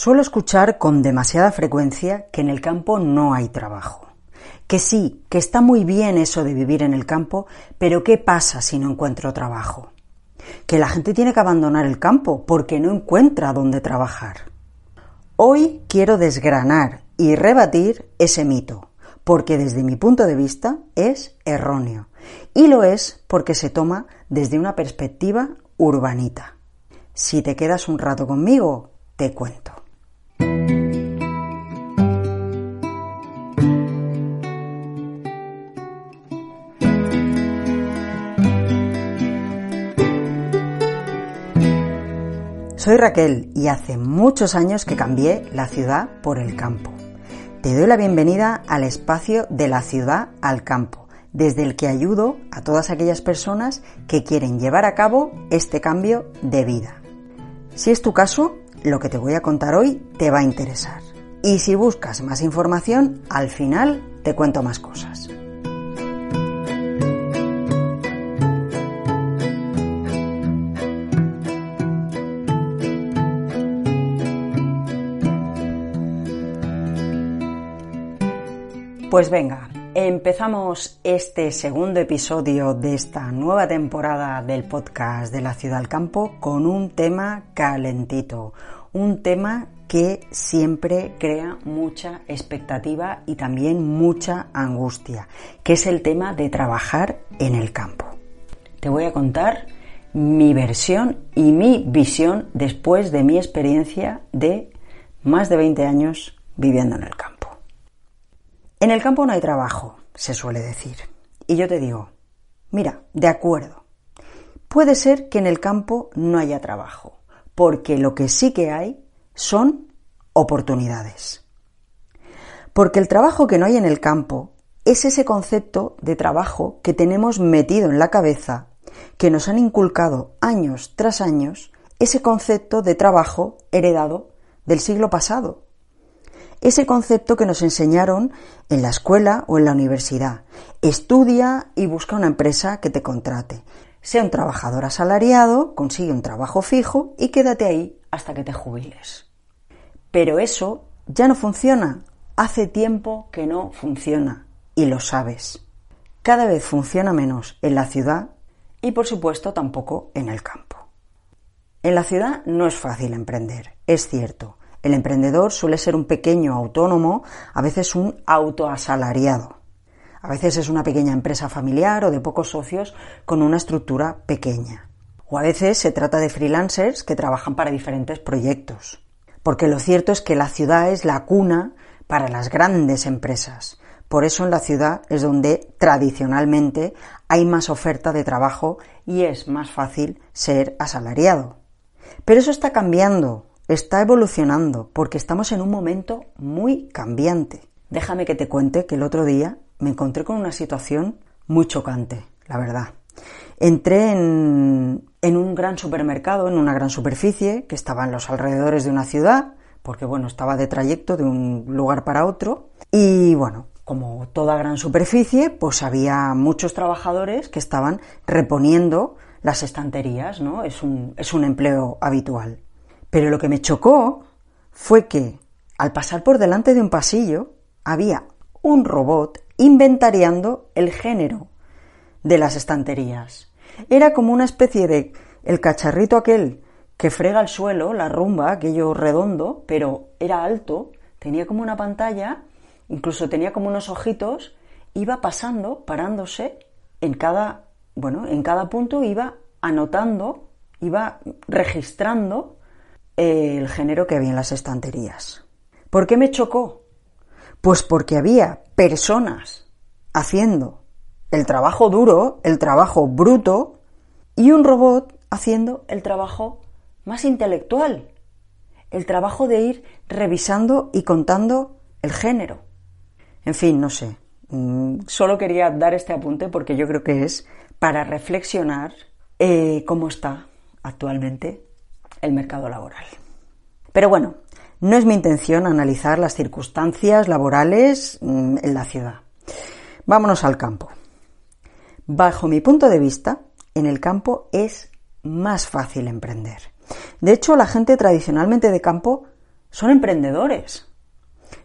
Suelo escuchar con demasiada frecuencia que en el campo no hay trabajo. Que sí, que está muy bien eso de vivir en el campo, pero ¿qué pasa si no encuentro trabajo? Que la gente tiene que abandonar el campo porque no encuentra dónde trabajar. Hoy quiero desgranar y rebatir ese mito, porque desde mi punto de vista es erróneo. Y lo es porque se toma desde una perspectiva urbanita. Si te quedas un rato conmigo, te cuento. Soy Raquel y hace muchos años que cambié la ciudad por el campo. Te doy la bienvenida al espacio de la ciudad al campo, desde el que ayudo a todas aquellas personas que quieren llevar a cabo este cambio de vida. Si es tu caso, lo que te voy a contar hoy te va a interesar. Y si buscas más información, al final te cuento más cosas. Pues venga, empezamos este segundo episodio de esta nueva temporada del podcast de la ciudad al campo con un tema calentito, un tema que siempre crea mucha expectativa y también mucha angustia, que es el tema de trabajar en el campo. Te voy a contar mi versión y mi visión después de mi experiencia de más de 20 años viviendo en el campo. En el campo no hay trabajo, se suele decir. Y yo te digo, mira, de acuerdo. Puede ser que en el campo no haya trabajo, porque lo que sí que hay son oportunidades. Porque el trabajo que no hay en el campo es ese concepto de trabajo que tenemos metido en la cabeza, que nos han inculcado años tras años, ese concepto de trabajo heredado del siglo pasado, ese concepto que nos enseñaron en la escuela o en la universidad. Estudia y busca una empresa que te contrate. Sea un trabajador asalariado, consigue un trabajo fijo y quédate ahí hasta que te jubiles. Pero eso ya no funciona. Hace tiempo que no funciona y lo sabes. Cada vez funciona menos en la ciudad y por supuesto tampoco en el campo. En la ciudad no es fácil emprender, es cierto, el emprendedor suele ser un pequeño autónomo, a veces un autoasalariado. A veces es una pequeña empresa familiar o de pocos socios con una estructura pequeña. O a veces se trata de freelancers que trabajan para diferentes proyectos. Porque lo cierto es que la ciudad es la cuna para las grandes empresas. Por eso en la ciudad es donde tradicionalmente hay más oferta de trabajo y es más fácil ser asalariado. Pero eso está cambiando está evolucionando porque estamos en un momento muy cambiante. Déjame que te cuente que el otro día me encontré con una situación muy chocante, la verdad. Entré en, un gran supermercado, en una gran superficie que estaba en los alrededores de una ciudad, porque bueno, estaba de trayecto de un lugar para otro. Y bueno, como toda gran superficie, pues había muchos trabajadores que estaban reponiendo las estanterías, ¿no? Es un, es un empleo habitual. Pero lo que me chocó fue que, al pasar por delante de un pasillo, había un robot inventariando el género de las estanterías. Era como una especie de el cacharrito aquel que frega el suelo, la rumba, aquello redondo, pero era alto, tenía como una pantalla, incluso tenía como unos ojitos, iba pasando, parándose en cada, bueno, en cada punto iba anotando, iba registrando el género que había en las estanterías. ¿Por qué me chocó? Pues porque había personas haciendo el trabajo duro, el trabajo bruto, y un robot haciendo el trabajo más intelectual, el trabajo de ir revisando y contando el género. En fin, no sé. Mm, solo quería dar este apunte porque yo creo que es para reflexionar eh, cómo está actualmente el mercado laboral. Pero bueno, no es mi intención analizar las circunstancias laborales mm, en la ciudad. Vámonos al campo. Bajo mi punto de vista, en el campo es más fácil emprender. De hecho, la gente tradicionalmente de campo son emprendedores.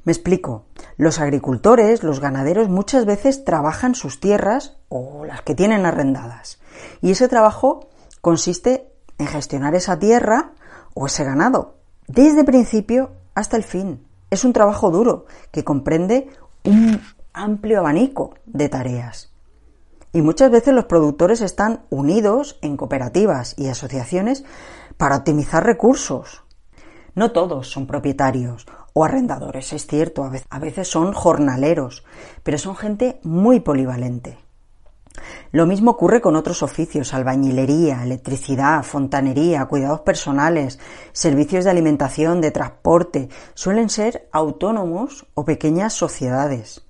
Me explico. Los agricultores, los ganaderos muchas veces trabajan sus tierras o las que tienen arrendadas. Y ese trabajo consiste en gestionar esa tierra o ese ganado, desde principio hasta el fin. Es un trabajo duro que comprende un amplio abanico de tareas. Y muchas veces los productores están unidos en cooperativas y asociaciones para optimizar recursos. No todos son propietarios o arrendadores, es cierto, a veces son jornaleros, pero son gente muy polivalente. Lo mismo ocurre con otros oficios, albañilería, electricidad, fontanería, cuidados personales, servicios de alimentación, de transporte. Suelen ser autónomos o pequeñas sociedades.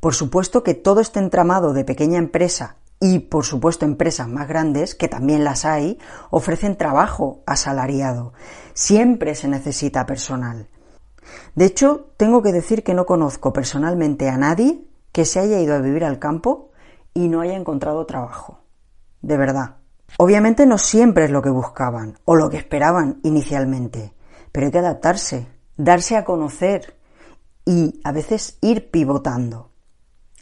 Por supuesto que todo este entramado de pequeña empresa y, por supuesto, empresas más grandes, que también las hay, ofrecen trabajo asalariado. Siempre se necesita personal. De hecho, tengo que decir que no conozco personalmente a nadie que se haya ido a vivir al campo y no haya encontrado trabajo. De verdad. Obviamente no siempre es lo que buscaban o lo que esperaban inicialmente, pero hay que adaptarse, darse a conocer y a veces ir pivotando.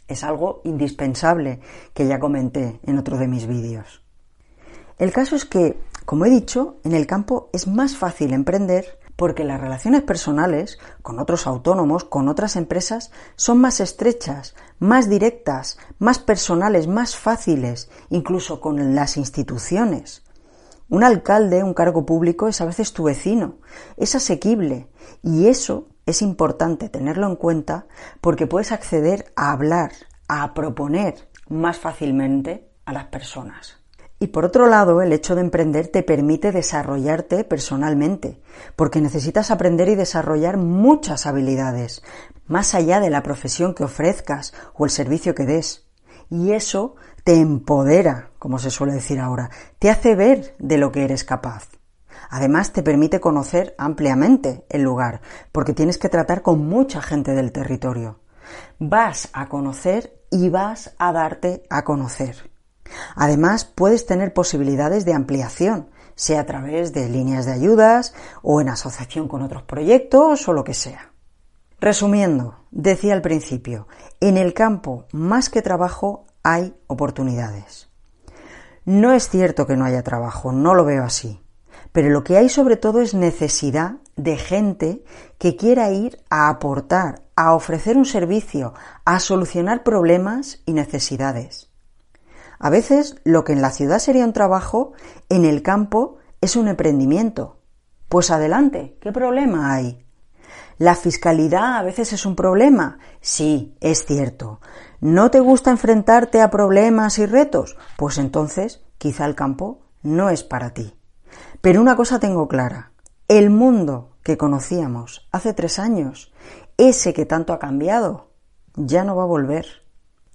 Es algo indispensable que ya comenté en otro de mis vídeos. El caso es que, como he dicho, en el campo es más fácil emprender porque las relaciones personales con otros autónomos, con otras empresas, son más estrechas, más directas, más personales, más fáciles, incluso con las instituciones. Un alcalde, un cargo público, es a veces tu vecino, es asequible y eso es importante tenerlo en cuenta porque puedes acceder a hablar, a proponer más fácilmente a las personas. Y por otro lado, el hecho de emprender te permite desarrollarte personalmente, porque necesitas aprender y desarrollar muchas habilidades, más allá de la profesión que ofrezcas o el servicio que des. Y eso te empodera, como se suele decir ahora, te hace ver de lo que eres capaz. Además, te permite conocer ampliamente el lugar, porque tienes que tratar con mucha gente del territorio. Vas a conocer y vas a darte a conocer. Además, puedes tener posibilidades de ampliación, sea a través de líneas de ayudas o en asociación con otros proyectos o lo que sea. Resumiendo, decía al principio, en el campo más que trabajo hay oportunidades. No es cierto que no haya trabajo, no lo veo así, pero lo que hay sobre todo es necesidad de gente que quiera ir a aportar, a ofrecer un servicio, a solucionar problemas y necesidades. A veces lo que en la ciudad sería un trabajo, en el campo es un emprendimiento. Pues adelante, ¿qué problema hay? ¿La fiscalidad a veces es un problema? Sí, es cierto. ¿No te gusta enfrentarte a problemas y retos? Pues entonces quizá el campo no es para ti. Pero una cosa tengo clara. El mundo que conocíamos hace tres años, ese que tanto ha cambiado, ya no va a volver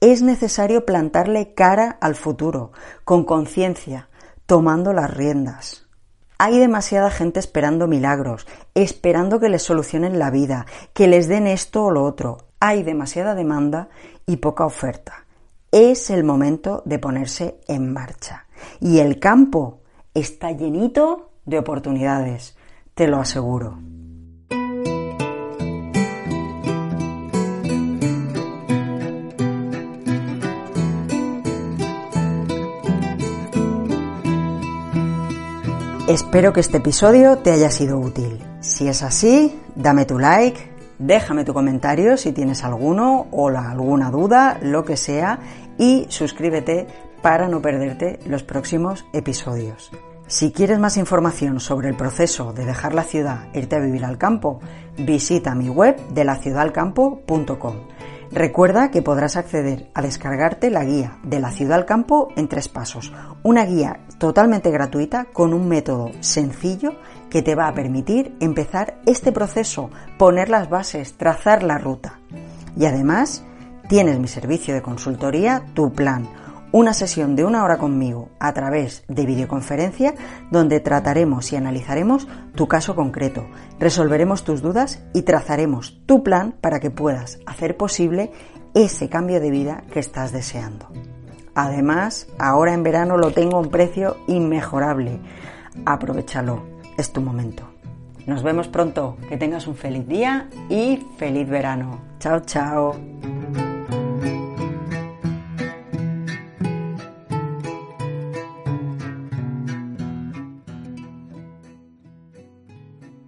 es necesario plantarle cara al futuro, con conciencia, tomando las riendas. Hay demasiada gente esperando milagros, esperando que les solucionen la vida, que les den esto o lo otro. Hay demasiada demanda y poca oferta. Es el momento de ponerse en marcha. Y el campo está llenito de oportunidades, te lo aseguro. Espero que este episodio te haya sido útil. Si es así, dame tu like, déjame tu comentario si tienes alguno o alguna duda, lo que sea, y suscríbete para no perderte los próximos episodios. Si quieres más información sobre el proceso de dejar la ciudad e irte a vivir al campo, visita mi web de laciudalcampo.com. Recuerda que podrás acceder a descargarte la guía de la ciudad al campo en tres pasos. Una guía totalmente gratuita con un método sencillo que te va a permitir empezar este proceso, poner las bases, trazar la ruta. Y además, tienes mi servicio de consultoría, tu plan, una sesión de una hora conmigo a través de videoconferencia donde trataremos y analizaremos tu caso concreto, resolveremos tus dudas y trazaremos tu plan para que puedas hacer posible ese cambio de vida que estás deseando. Además, ahora en verano lo tengo a un precio inmejorable. Aprovechalo, es tu momento. Nos vemos pronto, que tengas un feliz día y feliz verano. Chao, chao.